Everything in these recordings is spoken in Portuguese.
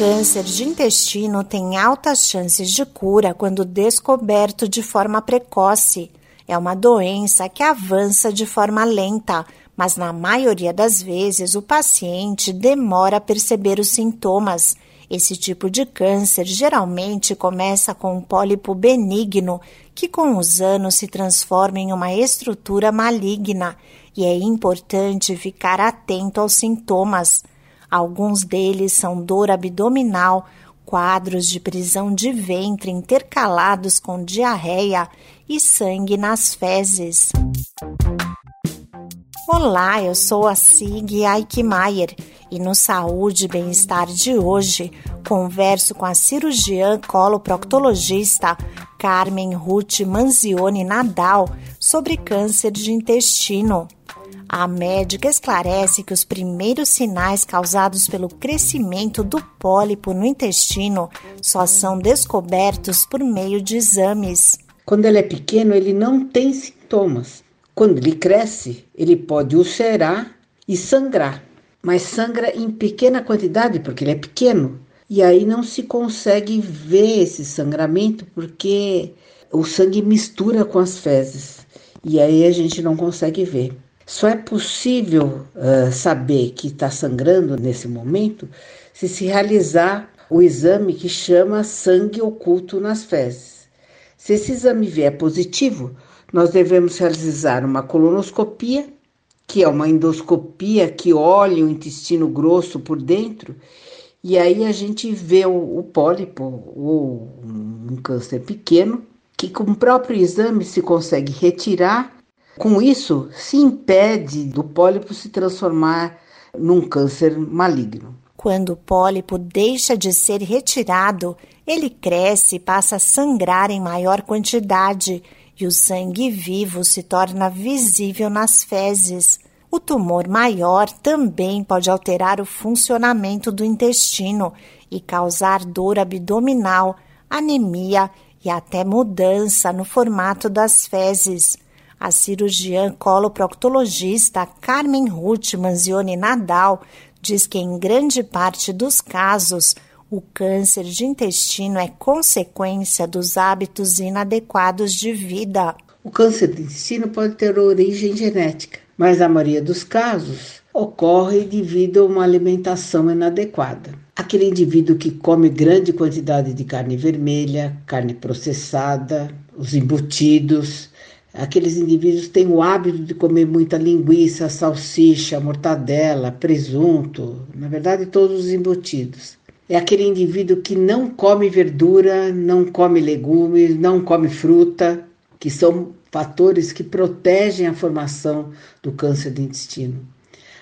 câncer de intestino tem altas chances de cura quando descoberto de forma precoce. É uma doença que avança de forma lenta, mas na maioria das vezes o paciente demora a perceber os sintomas. Esse tipo de câncer geralmente começa com um pólipo benigno, que com os anos se transforma em uma estrutura maligna, e é importante ficar atento aos sintomas. Alguns deles são dor abdominal, quadros de prisão de ventre intercalados com diarreia e sangue nas fezes. Olá, eu sou a Sig Eichmeier e no Saúde e Bem-Estar de hoje converso com a cirurgiã coloproctologista Carmen Ruth Manzioni Nadal sobre câncer de intestino. A médica esclarece que os primeiros sinais causados pelo crescimento do pólipo no intestino só são descobertos por meio de exames. Quando ele é pequeno, ele não tem sintomas. Quando ele cresce, ele pode ulcerar e sangrar, mas sangra em pequena quantidade porque ele é pequeno. E aí não se consegue ver esse sangramento porque o sangue mistura com as fezes. E aí a gente não consegue ver. Só é possível uh, saber que está sangrando nesse momento se se realizar o exame que chama sangue oculto nas fezes. Se esse exame vier positivo, nós devemos realizar uma colonoscopia, que é uma endoscopia que olha o intestino grosso por dentro, e aí a gente vê o, o pólipo ou um câncer pequeno, que com o próprio exame se consegue retirar com isso, se impede do pólipo se transformar num câncer maligno. Quando o pólipo deixa de ser retirado, ele cresce e passa a sangrar em maior quantidade e o sangue vivo se torna visível nas fezes. O tumor maior também pode alterar o funcionamento do intestino e causar dor abdominal, anemia e até mudança no formato das fezes. A cirurgiã coloproctologista Carmen Ruth Manzioni Nadal diz que em grande parte dos casos o câncer de intestino é consequência dos hábitos inadequados de vida. O câncer de intestino pode ter origem genética, mas na maioria dos casos ocorre devido a uma alimentação inadequada. Aquele indivíduo que come grande quantidade de carne vermelha, carne processada, os embutidos, Aqueles indivíduos têm o hábito de comer muita linguiça, salsicha, mortadela, presunto, na verdade, todos os embutidos. É aquele indivíduo que não come verdura, não come legumes, não come fruta, que são fatores que protegem a formação do câncer do intestino.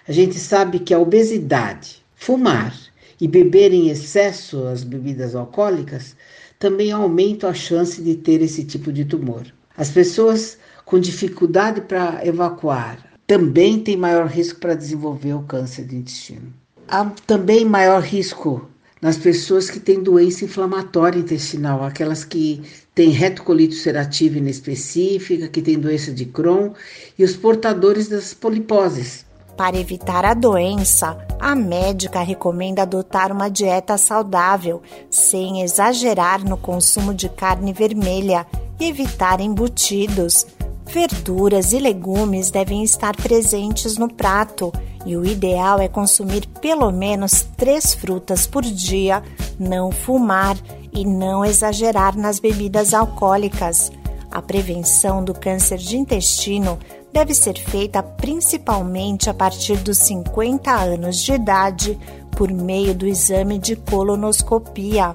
A gente sabe que a obesidade, fumar e beber em excesso as bebidas alcoólicas também aumentam a chance de ter esse tipo de tumor. As pessoas com dificuldade para evacuar também têm maior risco para desenvolver o câncer de intestino. Há também maior risco nas pessoas que têm doença inflamatória intestinal, aquelas que têm retocolite ulcerativa inespecífica, que têm doença de Crohn e os portadores das poliposes. Para evitar a doença, a médica recomenda adotar uma dieta saudável, sem exagerar no consumo de carne vermelha e evitar embutidos. Verduras e legumes devem estar presentes no prato e o ideal é consumir pelo menos três frutas por dia, não fumar e não exagerar nas bebidas alcoólicas. A prevenção do câncer de intestino deve ser feita principalmente a partir dos 50 anos de idade por meio do exame de colonoscopia.